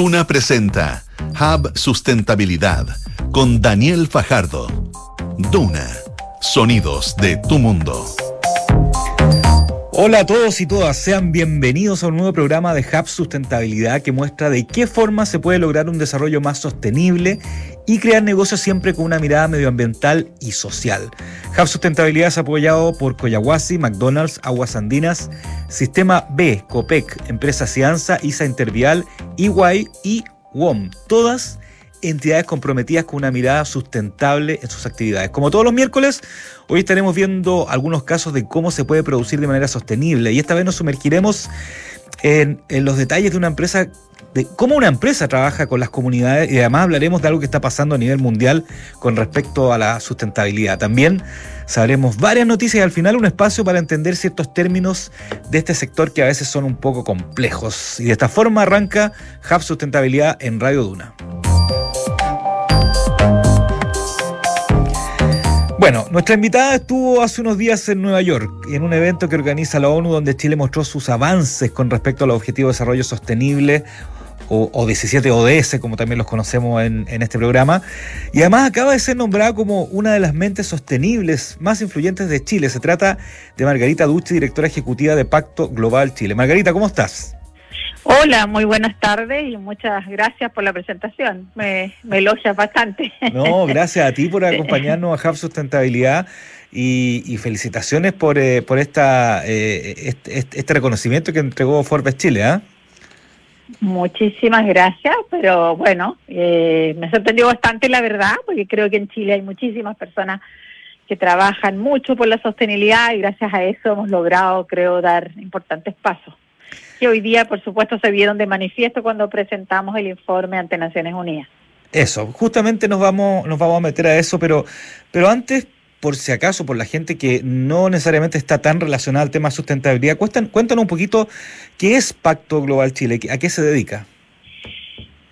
Duna presenta Hub Sustentabilidad con Daniel Fajardo. Duna, sonidos de tu mundo. Hola a todos y todas, sean bienvenidos a un nuevo programa de Hub Sustentabilidad que muestra de qué forma se puede lograr un desarrollo más sostenible y crear negocios siempre con una mirada medioambiental y social. Hub Sustentabilidad es apoyado por Coyahuasi, McDonald's, Aguas Andinas, Sistema B, COPEC, Empresa Cianza, ISA Intervial, EY y WOM. Todas entidades comprometidas con una mirada sustentable en sus actividades. Como todos los miércoles, hoy estaremos viendo algunos casos de cómo se puede producir de manera sostenible y esta vez nos sumergiremos en, los detalles de una empresa de cómo una empresa trabaja con las comunidades y además hablaremos de algo que está pasando a nivel mundial con respecto a la sustentabilidad. También sabremos varias noticias y al final un espacio para entender ciertos términos de este sector que a veces son un poco complejos. Y de esta forma arranca Hub Sustentabilidad en Radio Duna. Bueno, nuestra invitada estuvo hace unos días en Nueva York en un evento que organiza la ONU donde Chile mostró sus avances con respecto a los Objetivos de Desarrollo Sostenible o, 17 ODS, como también los conocemos en, en, este programa. Y además acaba de ser nombrada como una de las mentes sostenibles más influyentes de Chile. Se trata de Margarita Ducci, directora ejecutiva de Pacto Global Chile. Margarita, ¿cómo estás? Hola, muy buenas tardes y muchas gracias por la presentación. Me, me elogias bastante. No, gracias a ti por acompañarnos a Hub Sustentabilidad y, felicitaciones por, eh, por esta, eh, este, este, reconocimiento que entregó Forbes Chile. ¿ah? Muchísimas gracias, pero bueno, eh, me sorprendió bastante la verdad, porque creo que en Chile hay muchísimas personas que trabajan mucho por la sostenibilidad y gracias a eso hemos logrado, creo, dar importantes pasos que hoy día, por supuesto, se vieron de manifiesto cuando presentamos el informe ante Naciones Unidas. Eso, justamente nos vamos, nos vamos a meter a eso, pero, pero antes, por si acaso, por la gente que no necesariamente está tan relacionada al tema de sustentabilidad, cuéntanos un poquito qué es Pacto Global Chile, a qué se dedica.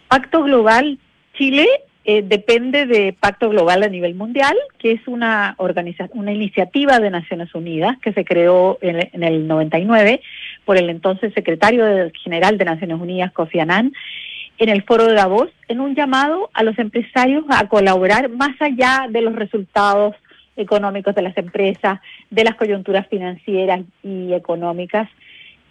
Pacto Global Chile eh, depende de Pacto Global a nivel mundial, que es una organización, una iniciativa de Naciones Unidas que se creó en, en el 99 por el entonces secretario general de Naciones Unidas, Kofi Annan, en el foro de Davos, en un llamado a los empresarios a colaborar más allá de los resultados económicos de las empresas, de las coyunturas financieras y económicas,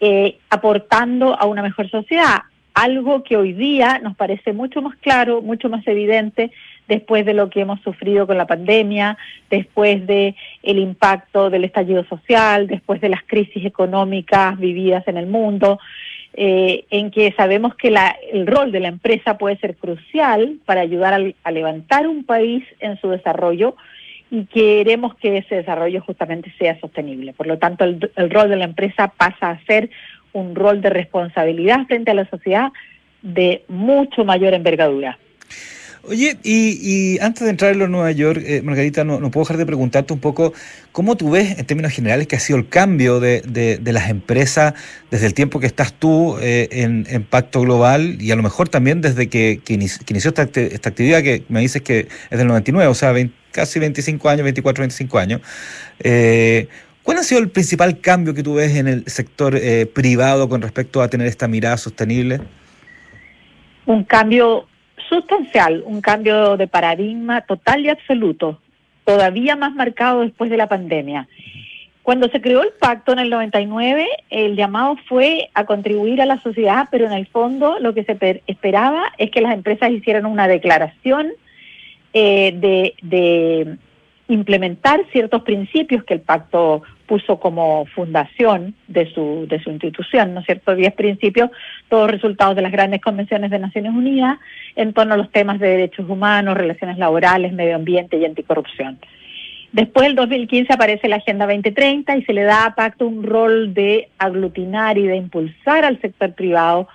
eh, aportando a una mejor sociedad. Algo que hoy día nos parece mucho más claro, mucho más evidente después de lo que hemos sufrido con la pandemia, después de el impacto del estallido social, después de las crisis económicas vividas en el mundo, eh, en que sabemos que la, el rol de la empresa puede ser crucial para ayudar a, levantar un país en su desarrollo y queremos que ese desarrollo justamente sea sostenible. Por lo tanto, el rol de la empresa pasa a ser un rol de responsabilidad frente a la sociedad de mucho mayor envergadura. Oye, y, antes de entrar en Nueva York, eh, Margarita, no, puedo dejar de preguntarte un poco cómo tú ves en términos generales que ha sido el cambio de, de, las empresas desde el tiempo que estás tú eh, en, Pacto Global y a lo mejor también desde que, inició esta, esta, actividad que me dices que es del 99, o sea, casi 25 años, 24, 25 años. Eh, ¿Cuál ha sido el principal cambio que tú ves en el sector privado con respecto a tener esta mirada sostenible? Un cambio sustancial, un cambio de paradigma total y absoluto, todavía más marcado después de la pandemia. Cuando se creó el pacto en el 99, el llamado fue a contribuir a la sociedad, pero en el fondo lo que se esperaba es que las empresas hicieran una declaración eh, de, de implementar ciertos principios que el pacto puso como fundación de su, de su institución, ¿no es cierto? Diez principios, todos resultados de las grandes convenciones de Naciones Unidas en torno a los temas de derechos humanos, relaciones laborales, medio ambiente y anticorrupción. Después, del 2015, aparece la Agenda 2030 y se le da a Pacto un rol de aglutinar y de impulsar al sector privado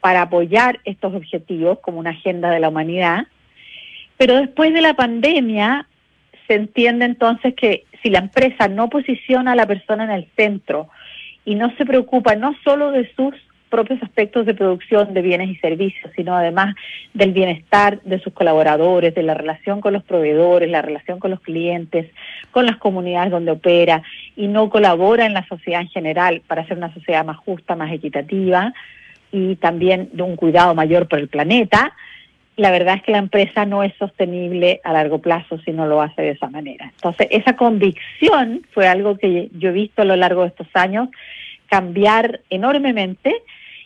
para apoyar estos objetivos como una agenda de la humanidad. Pero después de la pandemia, se entiende entonces que si la empresa no posiciona a la persona en el centro y no se preocupa no solo de sus propios aspectos de producción de bienes y servicios, sino además del bienestar de sus colaboradores, de la relación con los proveedores, la relación con los clientes, con las comunidades donde opera y no colabora en la sociedad en general para hacer una sociedad más justa, más equitativa, y también de un cuidado mayor por el planeta, la verdad es que la empresa no es sostenible a largo plazo si no lo hace de esa manera. Entonces, esa convicción fue algo que yo he visto a lo largo de estos años cambiar enormemente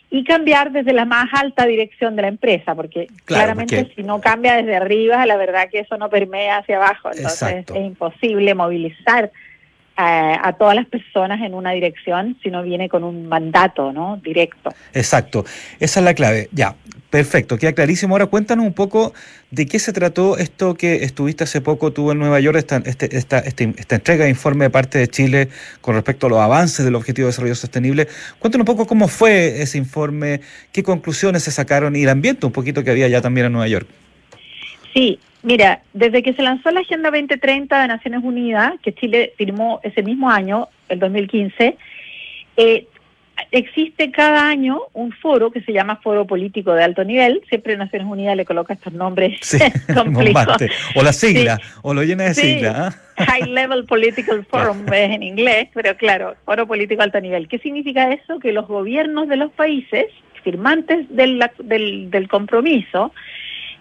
y cambiar desde la más alta dirección de la empresa, porque claramente si no cambia desde arriba, la verdad que eso no permea hacia abajo, entonces es imposible movilizar a, a, todas las personas en una dirección si no viene con un mandato ¿no? directo. Exacto, esa es la clave. Ya, perfecto, queda clarísimo. Ahora cuéntanos un poco de qué se trató esto que estuviste hace poco tú en Nueva York, esta, este, esta, este, esta entrega de informe de parte de Chile con respecto a los avances del Objetivo de Desarrollo Sostenible. Cuéntanos un poco cómo fue ese informe, qué conclusiones se sacaron y el ambiente un poquito que había ya también en Nueva York. Sí, Mira, desde que se lanzó la Agenda 2030 de Naciones Unidas, que Chile firmó ese mismo año, el 2015, eh, existe cada año un foro que se llama Foro Político de Alto Nivel. Siempre Naciones Unidas le coloca estos nombres sí, O la sigla, o lo llena de sigla. ¿ah? High Level Political Forum es en inglés, pero claro, Foro Político de Alto Nivel. ¿Qué significa eso? Que los gobiernos de los países firmantes del, del, del compromiso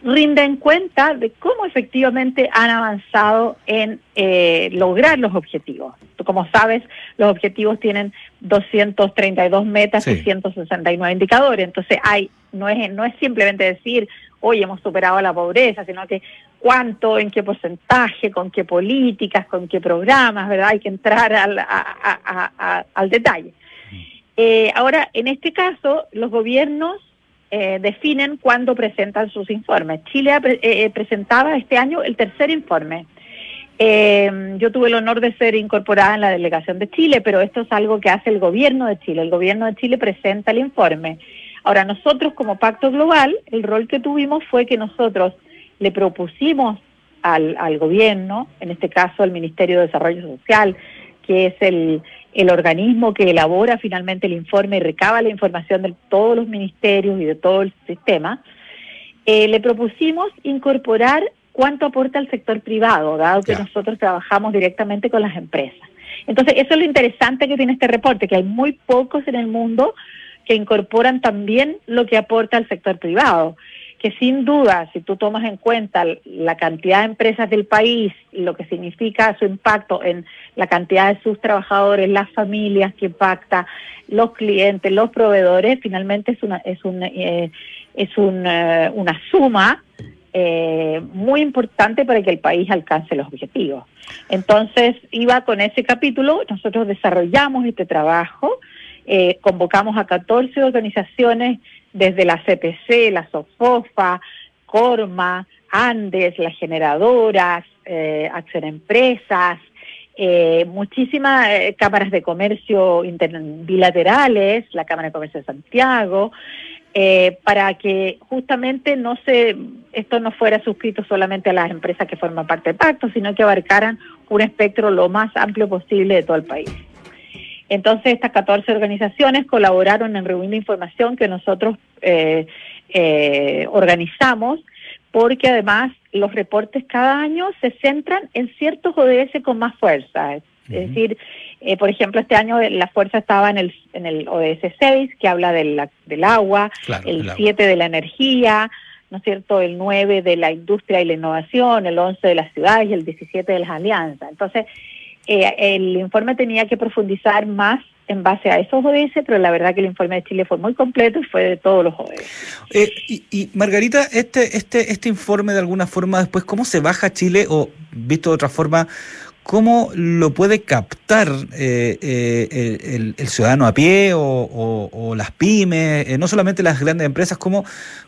rinden cuenta de cómo efectivamente han avanzado en eh, lograr los objetivos. Como sabes, los objetivos tienen 232 metas y 169 indicadores. Entonces, hay no es no es simplemente decir, hoy hemos superado la pobreza, sino que cuánto, en qué porcentaje, con qué políticas, con qué programas, ¿verdad? Hay que entrar al, al detalle. Mm. Eh, ahora, en este caso, los gobiernos eh, definen cuándo presentan sus informes. Chile eh, eh, presentaba este año el tercer informe. yo tuve el honor de ser incorporada en la delegación de Chile, pero esto es algo que hace el gobierno de Chile. El gobierno de Chile presenta el informe. Ahora, nosotros como Pacto Global, el rol que tuvimos fue que nosotros le propusimos al, al gobierno, en este caso al Ministerio de Desarrollo Social, que es el, el organismo que elabora finalmente el informe y recaba la información de todos los ministerios y de todo el sistema, eh, le propusimos incorporar cuánto aporta el sector privado, dado que nosotros trabajamos directamente con las empresas. Entonces, eso es lo interesante que tiene este reporte, que hay muy pocos en el mundo que incorporan también lo que aporta el sector privado que sin duda, si tú tomas en cuenta la cantidad de empresas del país, lo que significa su impacto en la cantidad de sus trabajadores, las familias que impacta, los clientes, los proveedores, finalmente es una es un eh, es eh, una suma eh, muy importante para que el país alcance los objetivos. Entonces, iba con ese capítulo, nosotros desarrollamos este trabajo, convocamos a 14 organizaciones desde la CPC, la SOFOFA, Corma, Andes, las generadoras, eh, Empresas, eh, muchísimas eh, cámaras de comercio bilaterales, la Cámara de Comercio de Santiago, eh, para que justamente no se esto no fuera suscrito solamente a las empresas que forman parte del pacto, sino que abarcaran un espectro lo más amplio posible de todo el país. Entonces, estas 14 organizaciones colaboraron en reunir la información que nosotros eh, eh, organizamos, porque además los reportes cada año se centran en ciertos ODS con más fuerza. Es, decir, eh, por ejemplo, este año la fuerza estaba en el, en el ODS 6, que habla del, del agua, el 7 de la energía, ¿no es cierto?, el 9 de la industria y la innovación, el 11 de las ciudades y el 17 de las alianzas. Entonces, eh, el informe tenía que profundizar más en base a esos ODS, pero la verdad que el informe de Chile fue muy completo y fue de todos los ODS. Eh, y, Margarita, este, este, este informe de alguna forma después, ¿cómo se baja Chile o, visto de otra forma, cómo lo puede captar eh, el, ciudadano a pie o, las pymes, no solamente las grandes empresas, cómo,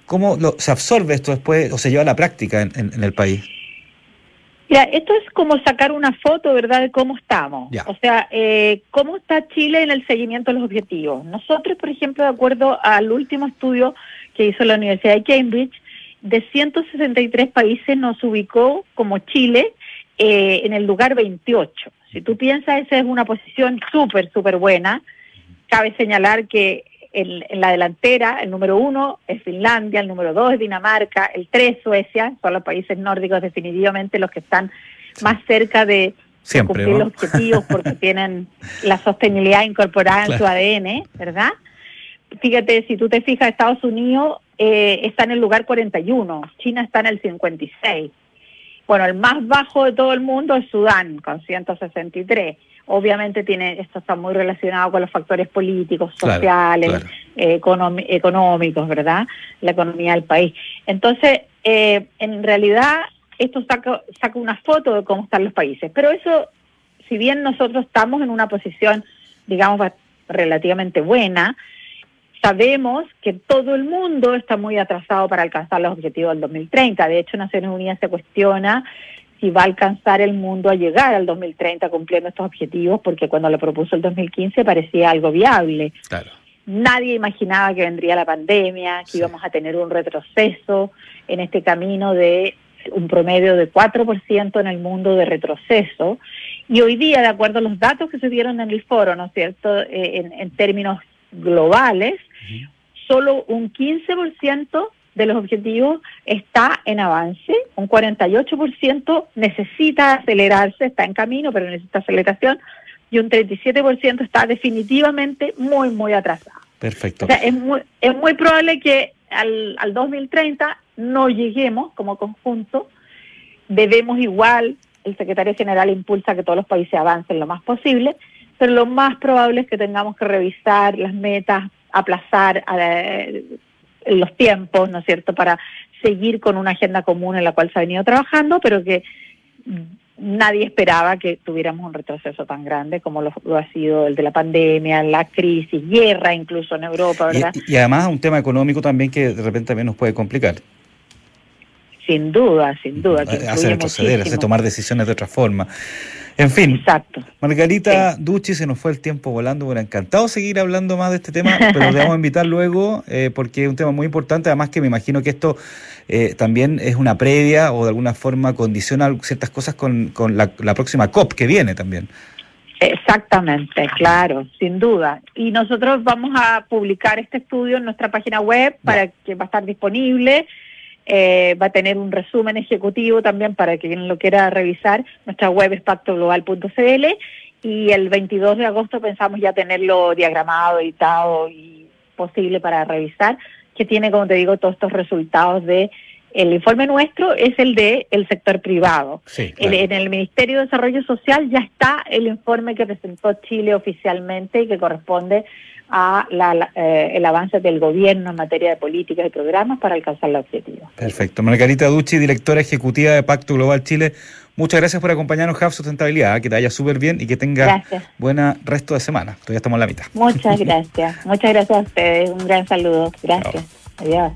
cómo se absorbe esto después o se lleva a la práctica en el país? Mira, esto es como sacar una foto, ¿verdad?, de cómo estamos. O sea, eh, cómo está Chile en el seguimiento de los objetivos. Nosotros, por ejemplo, de acuerdo al último estudio que hizo la Universidad de Cambridge, de 163 países nos ubicó como Chile eh, en el lugar 28. Si tú piensas, esa es una posición súper, súper buena. Cabe señalar que en, la delantera, el número uno es Finlandia, el número dos es Dinamarca, el tres Suecia, son los países nórdicos definitivamente los que están más cerca de cumplir los objetivos porque tienen la sostenibilidad incorporada en su ADN, ¿verdad? fíjate, si tú te fijas, Estados Unidos eh, está en el lugar 41, China está en el 56. Bueno, el más bajo de todo el mundo es Sudán, con 163. Obviamente tiene esto está muy relacionado con los factores políticos, sociales, económicos, ¿verdad? La economía del país. Entonces, eh, en realidad, esto saca, saca una foto de cómo están los países. Pero eso, si bien nosotros estamos en una posición, digamos, relativamente buena, sabemos que todo el mundo está muy atrasado para alcanzar los objetivos del 2030. De hecho, Naciones Unidas se cuestiona si va a alcanzar el mundo a llegar al 2030 cumpliendo estos objetivos, porque cuando lo propuso el 2015 parecía algo viable. Nadie imaginaba que vendría la pandemia, que íbamos a tener un retroceso en este camino de un promedio de 4% en el mundo de retroceso. Y hoy día, de acuerdo a los datos que se dieron en el foro, ¿no es cierto?, eh, en términos globales, solo un 15% de los objetivos está en avance, un 48% necesita acelerarse, está en camino, pero necesita aceleración, y un 37% está definitivamente muy, muy atrasado. Perfecto. O sea, es muy, es muy probable que al, al 2030 no lleguemos como conjunto, debemos igual, el secretario general impulsa que todos los países avancen lo más posible, pero lo más probable es que tengamos que revisar las metas, aplazar eh, los tiempos, ¿no es cierto?, para seguir con una agenda común en la cual se ha venido trabajando, pero que nadie esperaba que tuviéramos un retroceso tan grande como lo, ha sido el de la pandemia, la crisis, guerra incluso en Europa, ¿verdad? Y, además un tema económico también que de repente también nos puede complicar. Sin duda, sin duda. Que hace retroceder, hace tomar decisiones de otra forma. En fin, Exacto. Margarita Ducci, se nos fue el tiempo volando. Bueno, encantado seguir hablando más de este tema, pero te vamos a invitar luego eh, porque es un tema muy importante. Además, que me imagino que esto eh, también es una previa o de alguna forma condiciona ciertas cosas con, con la, próxima COP que viene también. Exactamente, claro, sin duda. Y nosotros vamos a publicar este estudio en nuestra página web para que va a estar disponible eh, va a tener un resumen ejecutivo también para quien lo quiera revisar. Nuestra web es pactoglobal.cl y el 22 de agosto pensamos ya tenerlo diagramado, editado y posible para revisar, que tiene, como te digo, todos estos resultados de el informe nuestro es el de el sector privado. en el Ministerio de Desarrollo Social ya está el informe que presentó Chile oficialmente y que corresponde a la, eh, el avance del gobierno en materia de políticas y programas para alcanzar los objetivos. Perfecto. Margarita Ducci, directora ejecutiva de Pacto Global Chile, muchas gracias por acompañarnos, Hub Sustentabilidad, que te vaya súper bien y que tenga buena resto de semana. Todavía estamos en la mitad. Muchas gracias. muchas gracias a ustedes. Un gran saludo. Gracias. Adiós.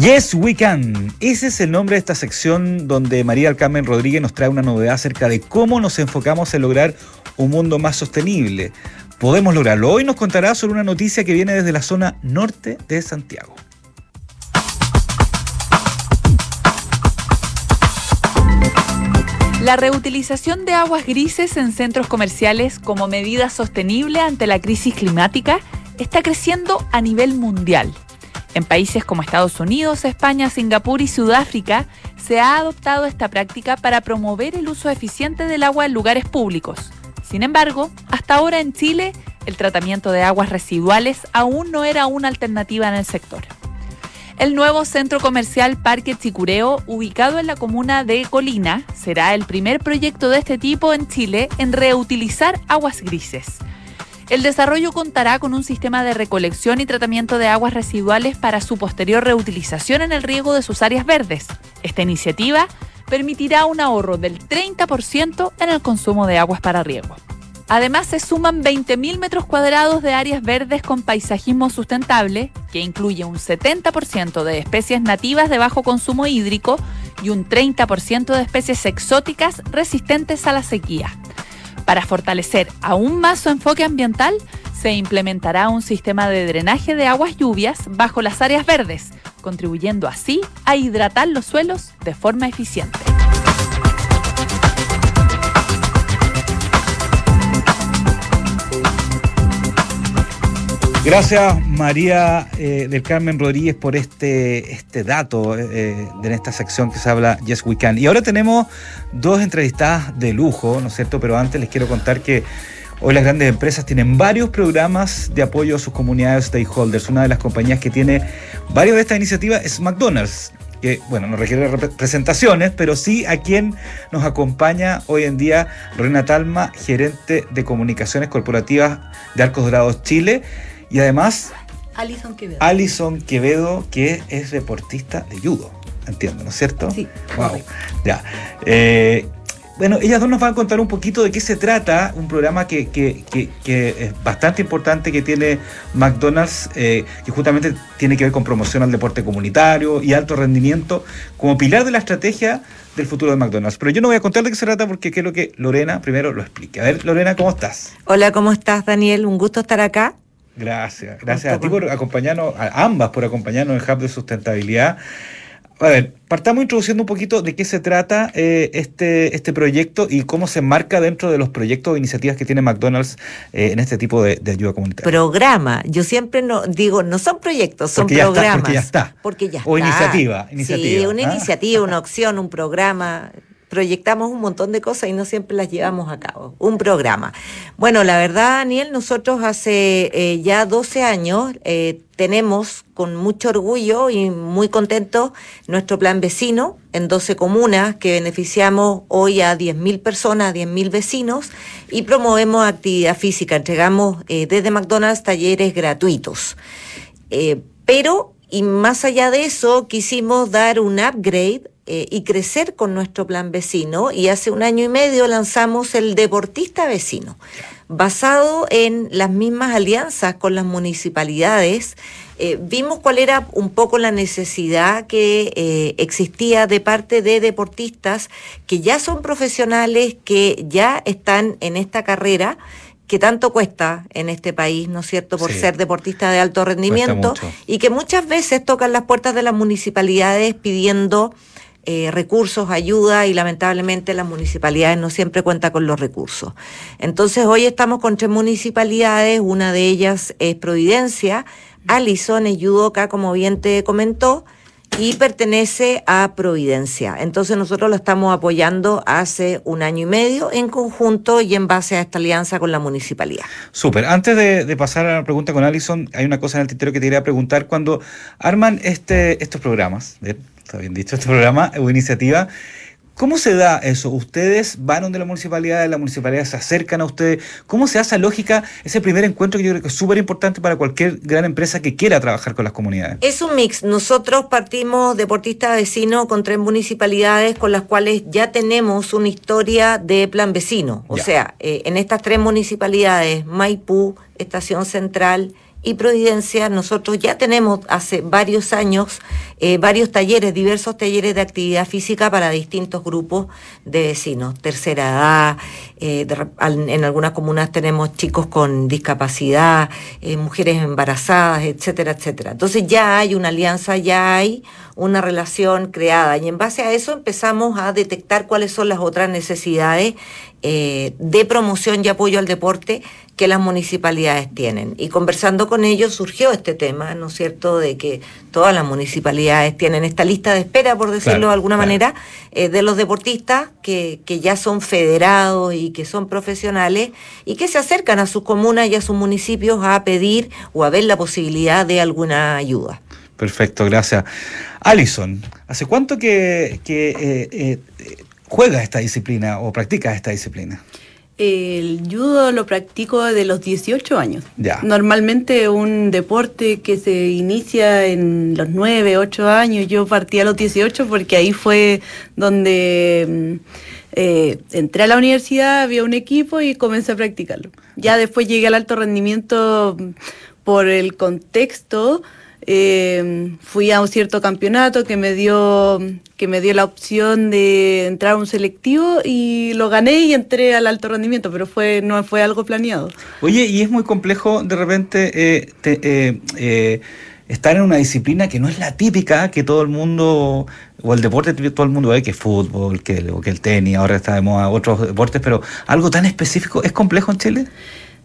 Yes, we can. Ese es el nombre de esta sección donde María del Carmen Rodríguez nos trae una novedad acerca de cómo nos enfocamos en lograr un mundo más sostenible. Podemos lograrlo. Hoy nos contará sobre una noticia que viene desde la zona norte de Santiago. La reutilización de aguas grises en centros comerciales como medida sostenible ante la crisis climática está creciendo a nivel mundial. En países como Estados Unidos, España, Singapur y Sudáfrica se ha adoptado esta práctica para promover el uso eficiente del agua en lugares públicos. Sin embargo, hasta ahora en Chile, el tratamiento de aguas residuales aún no era una alternativa en el sector. El nuevo centro comercial Parque Chicureo, ubicado en la comuna de Colina, será el primer proyecto de este tipo en Chile en reutilizar aguas grises. El desarrollo contará con un sistema de recolección y tratamiento de aguas residuales para su posterior reutilización en el riego de sus áreas verdes. Esta iniciativa permitirá un ahorro del 30% en el consumo de aguas para riego. Además, se suman 20.000 metros cuadrados de áreas verdes con paisajismo sustentable, que incluye un 70% de especies nativas de bajo consumo hídrico y un 30% de especies exóticas resistentes a la sequía. Para fortalecer aún más su enfoque ambiental, se implementará un sistema de drenaje de aguas lluvias bajo las áreas verdes, contribuyendo así a hidratar los suelos de forma eficiente. Gracias María eh, del Carmen Rodríguez por este, este dato eh, eh, de esta sección que se habla Yes We Can. Y ahora tenemos dos entrevistadas de lujo, ¿no es cierto? Pero antes les quiero contar que Hoy las grandes empresas tienen varios programas de apoyo a sus comunidades stakeholders. Una de las compañías que tiene varias de estas iniciativas es McDonald's que, bueno, no requiere presentaciones, pero sí a quien nos acompaña hoy en día Lorena Talma, gerente de comunicaciones corporativas de Arcos Dorados Chile, y además Alison Quevedo. Alison Quevedo, que es deportista de judo, entiendo, ¿no es cierto? Sí. Wow. Ya. Eh, bueno, ellas dos nos van a contar un poquito de qué se trata, un programa que, que, que, es bastante importante que tiene McDonald's, eh, que justamente tiene que ver con promoción al deporte comunitario y alto rendimiento como pilar de la estrategia del futuro de McDonald's. Pero yo no voy a contar de qué se trata porque quiero que Lorena primero lo explique. A ver, Lorena, ¿cómo estás? Hola, ¿cómo estás, Daniel? Un gusto estar acá. Gracias, gracias a ti por acompañarnos, a ambas por acompañarnos en Hub de Sustentabilidad. A ver, partamos introduciendo un poquito de qué se trata eh, este, este proyecto y cómo se enmarca dentro de los proyectos o iniciativas que tiene McDonald's eh, en este tipo de, ayuda comunitaria. Programa. Yo siempre no digo, no son proyectos, son programas. porque ya está. Porque ya o iniciativa, iniciativa. Sí, una ¿ah? iniciativa, una opción, un programa proyectamos un montón de cosas y no siempre las llevamos a cabo. Un programa. Bueno, la verdad, Daniel, nosotros hace eh, ya 12 años eh, tenemos con mucho orgullo y muy contentos nuestro plan vecino en 12 comunas que beneficiamos hoy a 10.000 personas, 10.000 vecinos y promovemos actividad física. Entregamos eh, desde McDonald's talleres gratuitos. pero, y más allá de eso, quisimos dar un upgrade eh, y crecer con nuestro plan vecino y hace un año y medio lanzamos el Deportista Vecino, basado en las mismas alianzas con las municipalidades. Eh, vimos cuál era un poco la necesidad que eh, existía de parte de deportistas que ya son profesionales, que ya están en esta carrera que tanto cuesta en este país, ¿no es cierto?, por ser deportista de alto rendimiento y que muchas veces tocan las puertas de las municipalidades pidiendo eh, recursos, ayuda y lamentablemente las municipalidades no siempre cuentan con los recursos. Entonces hoy estamos con tres municipalidades, una de ellas es Providencia, Alison es Yudoka, como bien te comentó, y pertenece a Providencia. Entonces nosotros lo estamos apoyando hace un año y medio en conjunto y en base a esta alianza con la municipalidad. Súper. Antes de, pasar a la pregunta con Alison, hay una cosa en el tintero que te quería preguntar. Cuando arman este, estos programas, está bien dicho, este programa o iniciativa. ¿Cómo se da eso? ¿Ustedes van donde la municipalidad, la municipalidad se acercan a ustedes? ¿Cómo se hace lógica ese primer encuentro que yo creo que es súper importante para cualquier gran empresa que quiera trabajar con las comunidades? Es un mix. Nosotros partimos deportistas vecinos con tres municipalidades con las cuales ya tenemos una historia de plan vecino. O sea, eh, en estas tres municipalidades, Maipú, Estación Central y Providencia, nosotros ya tenemos hace varios años eh, varios talleres, diversos talleres de actividad física para distintos grupos de vecinos, tercera edad, eh, en algunas comunas tenemos chicos con discapacidad, eh, mujeres embarazadas, etcétera, etcétera. Entonces ya hay una alianza, ya hay una relación creada y en base a eso empezamos a detectar cuáles son las otras necesidades de promoción y apoyo al deporte que las municipalidades tienen. Y conversando con ellos surgió este tema, ¿no es cierto?, de que todas las municipalidades tienen esta lista de espera, por decirlo de alguna manera, eh, de los deportistas que, que ya son federados y que son profesionales y que se acercan a sus comunas y a sus municipios a pedir o a ver la posibilidad de alguna ayuda. Perfecto, gracias. Alison, ¿hace cuánto que, que eh, eh, juega esta disciplina o practica esta disciplina? El judo lo practico de los 18 años. Ya. Normalmente un deporte que se inicia en los 9, 8 años. Yo partí a los 18 porque ahí fue donde mm, eh, entré a la universidad, había un equipo y comencé a practicarlo. Ya después llegué al alto rendimiento mm, por el contexto eh, fui a un cierto campeonato que me dio que me dio la opción de entrar a un selectivo y lo gané y entré al alto rendimiento, pero fue no fue algo planeado. Oye, y es muy complejo de repente eh, eh, eh, estar en una disciplina que no es la típica que todo el mundo o el deporte todo el mundo ve que fútbol, que, que el tenis, ahora está de moda otros deportes, pero algo tan específico es complejo en Chile.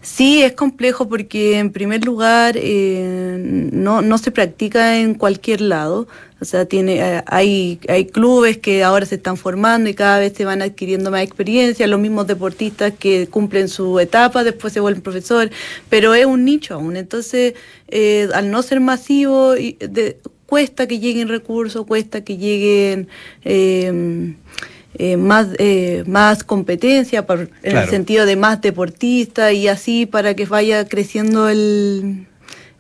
Sí, es complejo porque en primer lugar eh, no, no se practica en cualquier lado. O sea, tiene, eh, hay, hay clubes que ahora se están formando y cada vez se van adquiriendo más experiencia, los mismos deportistas que cumplen su etapa, después se vuelven profesor, pero es un nicho aún. Entonces, eh, al no ser masivo, de, cuesta que lleguen recursos, cuesta que lleguen... Eh, eh, más, eh, más competencia, por, en el sentido de más deportistas y así para que vaya creciendo el,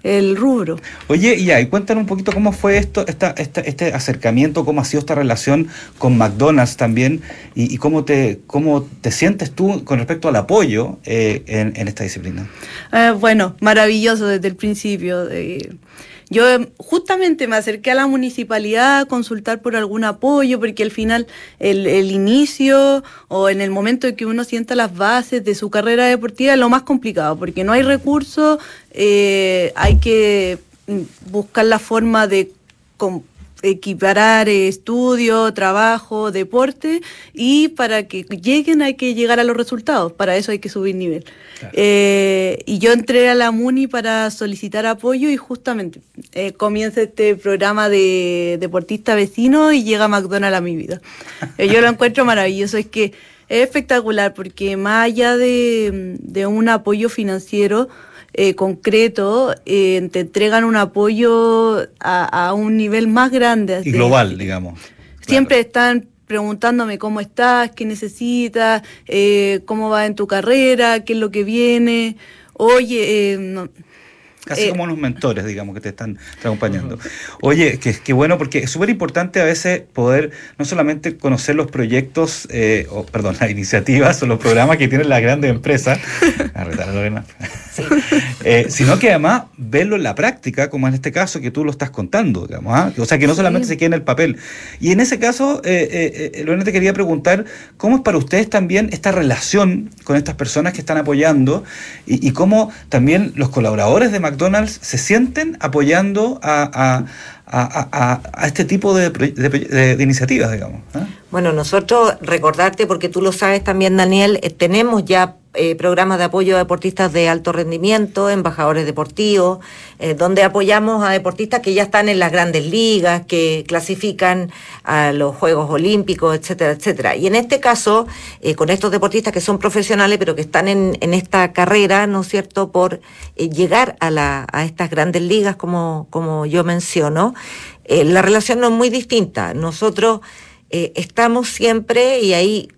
el rubro. Oye, y ahí cuéntanos un poquito cómo fue esto, esta, este acercamiento, cómo ha sido esta relación con McDonald's también y, cómo, te, cómo te sientes tú con respecto al apoyo eh, en, en, esta disciplina. bueno, maravilloso desde el principio. Yo em, justamente me acerqué a la municipalidad a consultar por algún apoyo, porque al final el, el inicio o en el momento en que uno sienta las bases de su carrera deportiva es lo más complicado, porque no hay recursos, eh, hay que mm, buscar la forma de equiparar estudio, trabajo, deporte y para que lleguen hay que llegar a los resultados, para eso hay que subir nivel. Eh, y yo entré a la MUNI para solicitar apoyo y justamente eh, comienza este programa de deportista vecino y llega McDonald's a mi vida. Eh, yo lo encuentro maravilloso, es que es espectacular porque más allá de, de un apoyo financiero, eh, concreto, eh, te entregan un apoyo a, un nivel más grande. Y global, digamos. Siempre están preguntándome cómo estás, qué necesitas, eh, cómo va en tu carrera, qué es lo que viene. Oye, no, Casi eh, como unos mentores, digamos, que te están, acompañando. Oye, que, bueno, porque es súper importante a veces poder no solamente conocer los proyectos, eh, o perdón, las iniciativas o los programas que tienen las grandes empresas, eh, sino que además verlo en la práctica, como en este caso que tú lo estás contando, digamos. ¿ah? O sea, que no solamente se quede en el papel. Y en ese caso, eh, Lorena, te quería preguntar, ¿cómo es para ustedes también esta relación con estas personas que están apoyando y, y cómo también los colaboradores de Mac McDonald's se sienten apoyando a, este tipo de, iniciativas, digamos. ¿eh? Bueno, nosotros recordarte, porque tú lo sabes también, Daniel, eh, tenemos ya eh, programas de apoyo a deportistas de alto rendimiento, embajadores deportivos, eh, donde apoyamos a deportistas que ya están en las grandes ligas, que clasifican a los Juegos Olímpicos, etcétera, etcétera. Y en este caso, eh, con estos deportistas que son profesionales, pero que están en, en esta carrera, ¿no es cierto?, por llegar a, la, a estas grandes ligas, como, como yo menciono, la relación no es muy distinta. Nosotros estamos siempre, y ahí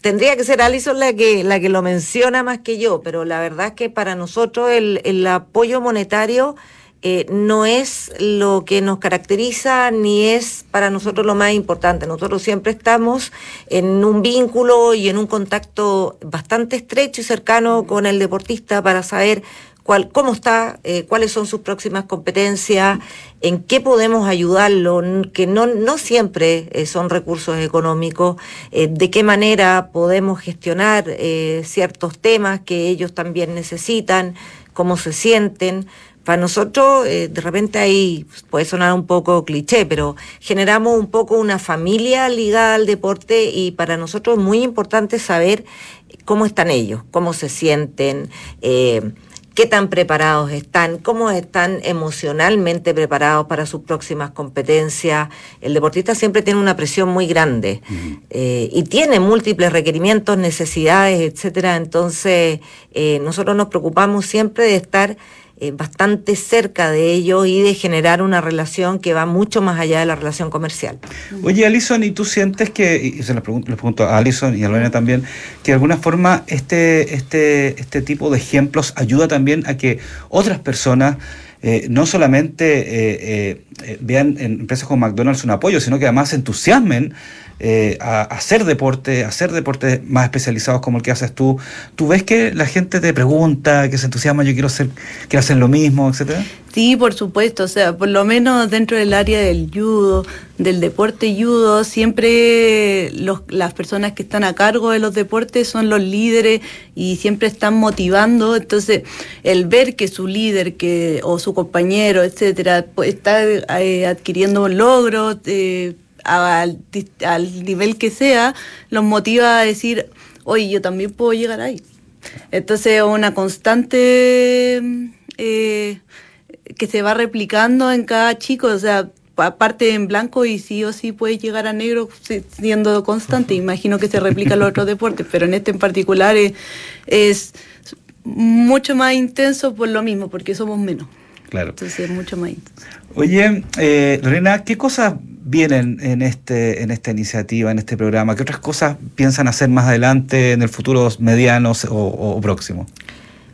tendría que ser Alison la que, la que lo menciona más que yo, pero la verdad es que para nosotros el, el apoyo monetario eh, no es lo que nos caracteriza ni es para nosotros lo más importante. Nosotros siempre estamos en un vínculo y en un contacto bastante estrecho y cercano con el deportista para saber cómo está, eh, cuáles son sus próximas competencias, en qué podemos ayudarlo, que no, no siempre eh, son recursos económicos, eh, de qué manera podemos gestionar ciertos temas que ellos también necesitan, cómo se sienten. Para nosotros, de repente ahí puede sonar un poco cliché, pero generamos un poco una familia ligada al deporte y para nosotros es muy importante saber cómo están ellos, cómo se sienten qué tan preparados están, cómo están emocionalmente preparados para sus próximas competencias. El deportista siempre tiene una presión muy grande eh, y tiene múltiples requerimientos, necesidades, etcétera. Entonces, eh, nosotros nos preocupamos siempre de estar eh, bastante cerca de ellos y de generar una relación que va mucho más allá de la relación comercial. Oye, Alison, ¿y tú sientes que, y se pregunto, pregunto a Alison y a Lorena también, que de alguna forma este, este, este tipo de ejemplos ayuda también a que otras personas eh, no solamente eh, vean en empresas como McDonald's un apoyo, sino que además se entusiasmen eh, a, hacer deporte, hacer deportes más especializados como el que haces tú, ¿tú ves que la gente te pregunta, que se entusiasma, yo quiero hacer, quiero hacer lo mismo, etcétera? Sí, por supuesto, o sea, por lo menos dentro del área del judo, del deporte judo, siempre las personas que están a cargo de los deportes son los líderes y siempre están motivando, entonces el ver que su líder que o su compañero, etcétera, pues, está eh, adquiriendo logros, eh, al, al nivel que sea, los motiva a decir, oye, yo también puedo llegar ahí. Entonces, una constante eh, que se va replicando en cada chico, o sea, parte en blanco y sí o sí puede llegar a negro siendo constante. Imagino que se replica en los otros deportes, pero en este en particular es, mucho más intenso por lo mismo, porque somos menos. Claro. Entonces es mucho más. Oye, eh, Lorena, ¿qué cosas vienen en, este, en esta iniciativa, en este programa? ¿Qué otras cosas piensan hacer más adelante, en el futuro mediano o, o próximo?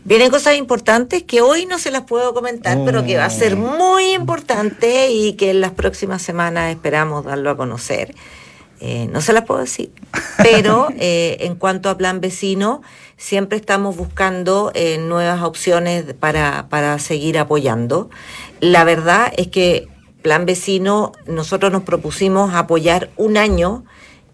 Vienen cosas importantes que hoy no se las puedo comentar, pero que va a ser oh. muy importante y que en las próximas semanas esperamos darlo a conocer. Eh, no se las puedo decir, pero eh, en cuanto a plan vecino, siempre estamos buscando eh, nuevas opciones para, para seguir apoyando. La verdad es que plan vecino, nosotros nos propusimos apoyar un año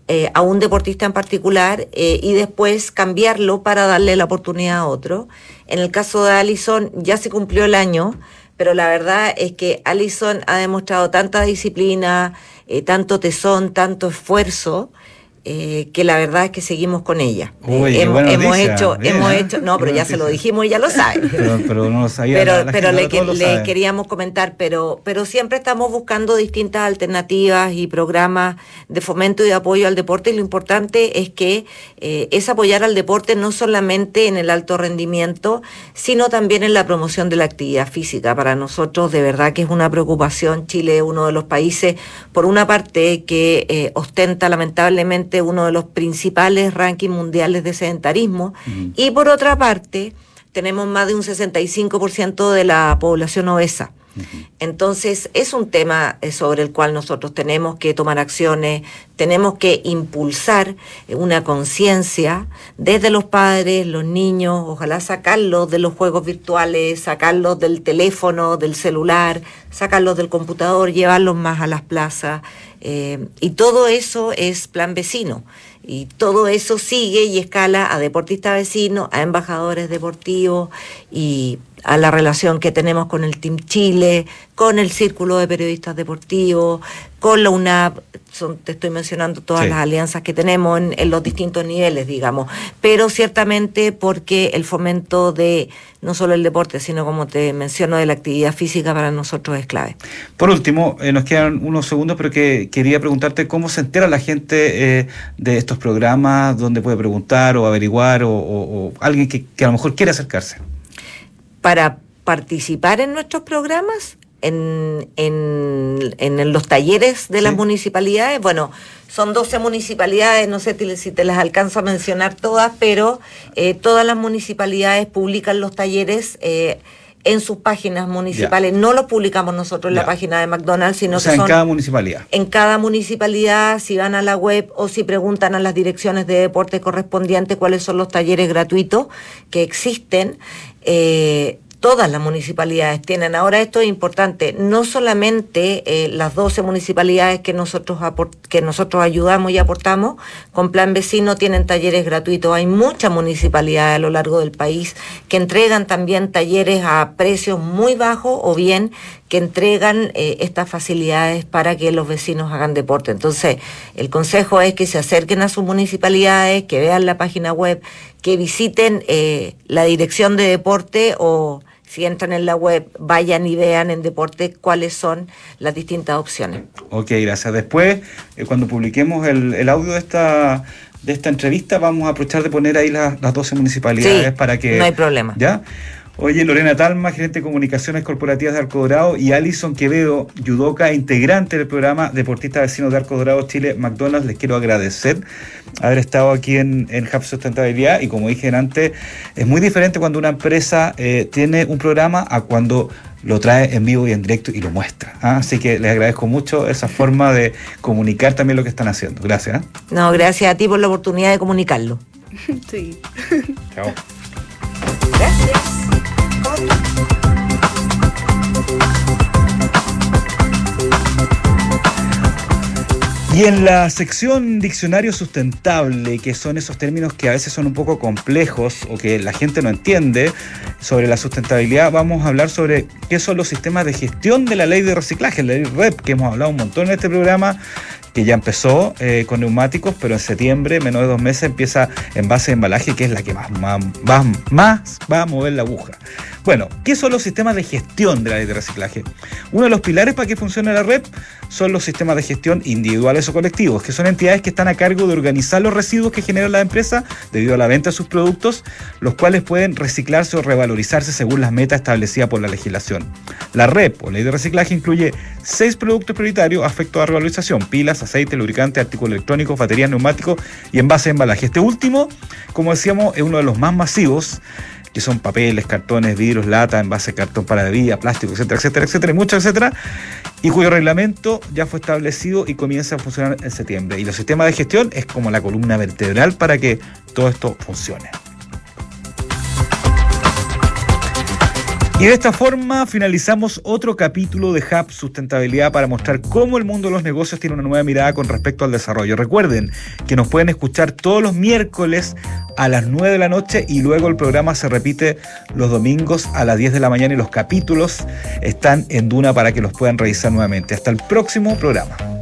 eh, a un deportista en particular eh, y después cambiarlo para darle la oportunidad a otro. En el caso de Allison ya se cumplió el año, pero la verdad es que Allison ha demostrado tanta disciplina, tanto tesón, tanto esfuerzo, eh, que la verdad es que seguimos con ella. Eh, hemos, hecho, hemos hecho, no, pero ya se lo dijimos y ya lo sabe. Pero, no lo sabía. Pero, le, queríamos comentar, pero, pero siempre estamos buscando distintas alternativas y programas de fomento y de apoyo al deporte. Y lo importante es que eh, es apoyar al deporte no solamente en el alto rendimiento, sino también en la promoción de la actividad física. Para nosotros, de verdad que es una preocupación. Chile es uno de los países, por una parte, que ostenta lamentablemente uno de los principales rankings mundiales de sedentarismo, y por otra parte, tenemos más de un 65% de la población obesa. Entonces, es un tema eh, sobre el cual nosotros tenemos que tomar acciones, tenemos que impulsar eh, una conciencia desde los padres, los niños, ojalá sacarlos de los juegos virtuales, sacarlos del teléfono, del celular, sacarlos del computador, llevarlos más a las plazas. Eh, y todo eso es plan vecino. Y todo eso sigue y escala a deportistas vecinos, a embajadores deportivos y a la relación que tenemos con el Team Chile, con el Círculo de Periodistas Deportivos, con la UNAP, son, te estoy mencionando todas las alianzas que tenemos en, los distintos niveles, digamos, pero ciertamente porque el fomento de no solo el deporte, sino como te menciono, de la actividad física para nosotros es clave. Por último, eh, nos quedan unos segundos, pero que quería preguntarte cómo se entera la gente eh, de estos programas, dónde puede preguntar o averiguar, o, alguien que, que a lo mejor quiere acercarse para participar en nuestros programas, en, en, en los talleres de las municipalidades. Bueno, son 12 municipalidades, no sé si te las alcanzo a mencionar todas, pero eh, todas las municipalidades publican los talleres. Eh, en sus páginas municipales. No los publicamos nosotros en la página de McDonald's, sino que son en cada municipalidad. En cada municipalidad, si van a la web o si preguntan a las direcciones de deporte correspondientes cuáles son los talleres gratuitos que existen. Eh, todas las municipalidades tienen. Ahora esto es importante, no solamente eh, las 12 municipalidades que nosotros, que nosotros ayudamos y aportamos, con Plan Vecino tienen talleres gratuitos. Hay muchas municipalidades a lo largo del país que entregan también talleres a precios muy bajos o bien que entregan eh, estas facilidades para que los vecinos hagan deporte. Entonces, el consejo es que se acerquen a sus municipalidades, que vean la página web, que visiten eh, la dirección de deporte o si entran en la web, vayan y vean en deporte cuáles son las distintas opciones. Ok, gracias. Después, eh, cuando publiquemos el, audio de esta de esta entrevista, vamos a aprovechar de poner ahí las, las 12 municipalidades para que... No hay problema. ¿Ya? Oye, Lorena Talma, gerente de comunicaciones corporativas de Arco Dorado, y Alison Quevedo, judoka, integrante del programa Deportistas Vecinos de Arco Dorado Chile, McDonald's, les quiero agradecer haber estado aquí en, en Hub Sustentabilidad. Y como dije antes, es muy diferente cuando una empresa eh, tiene un programa a cuando lo trae en vivo y en directo y lo muestra. ¿ah? Así que les agradezco mucho esa forma de comunicar también lo que están haciendo. Gracias. ¿ah? No, gracias a ti por la oportunidad de comunicarlo. Sí. Chao. Gracias. Y en la sección diccionario sustentable, que son esos términos que a veces son un poco complejos o que la gente no entiende sobre la sustentabilidad, vamos a hablar sobre qué son los sistemas de gestión de la ley de reciclaje, la ley REP, que hemos hablado un montón en este programa, que ya empezó eh, con neumáticos, pero en septiembre, menos de dos meses, empieza en base de embalaje, que es la que más, más, va a mover la aguja. Bueno, ¿qué son los sistemas de gestión de la ley de reciclaje? Uno de los pilares para que funcione la red son los sistemas de gestión individuales o colectivos, que son entidades que están a cargo de organizar los residuos que generan la empresa debido a la venta de sus productos, los cuales pueden reciclarse o revalorizarse según las metas establecidas por la legislación. La REP o ley de reciclaje incluye seis productos prioritarios afectos a revalorización, pilas, aceite, lubricante, artículos electrónicos, baterías, neumáticos y envases de embalaje. Este último, como decíamos, es uno de los más masivos que son papeles, cartones, vidrios, lata, envase de cartón para bebida, plástico, etcétera, etcétera, etcétera, y mucho, etcétera, y cuyo reglamento ya fue establecido y comienza a funcionar en septiembre. Y los sistemas de gestión es como la columna vertebral para que todo esto funcione. Y de esta forma finalizamos otro capítulo de Hub Sustentabilidad para mostrar cómo el mundo de los negocios tiene una nueva mirada con respecto al desarrollo. Recuerden que nos pueden escuchar todos los miércoles a las 9 de la noche y luego el programa se repite los domingos a las 10 de la mañana y los capítulos están en Duna para que los puedan revisar nuevamente. Hasta el próximo programa.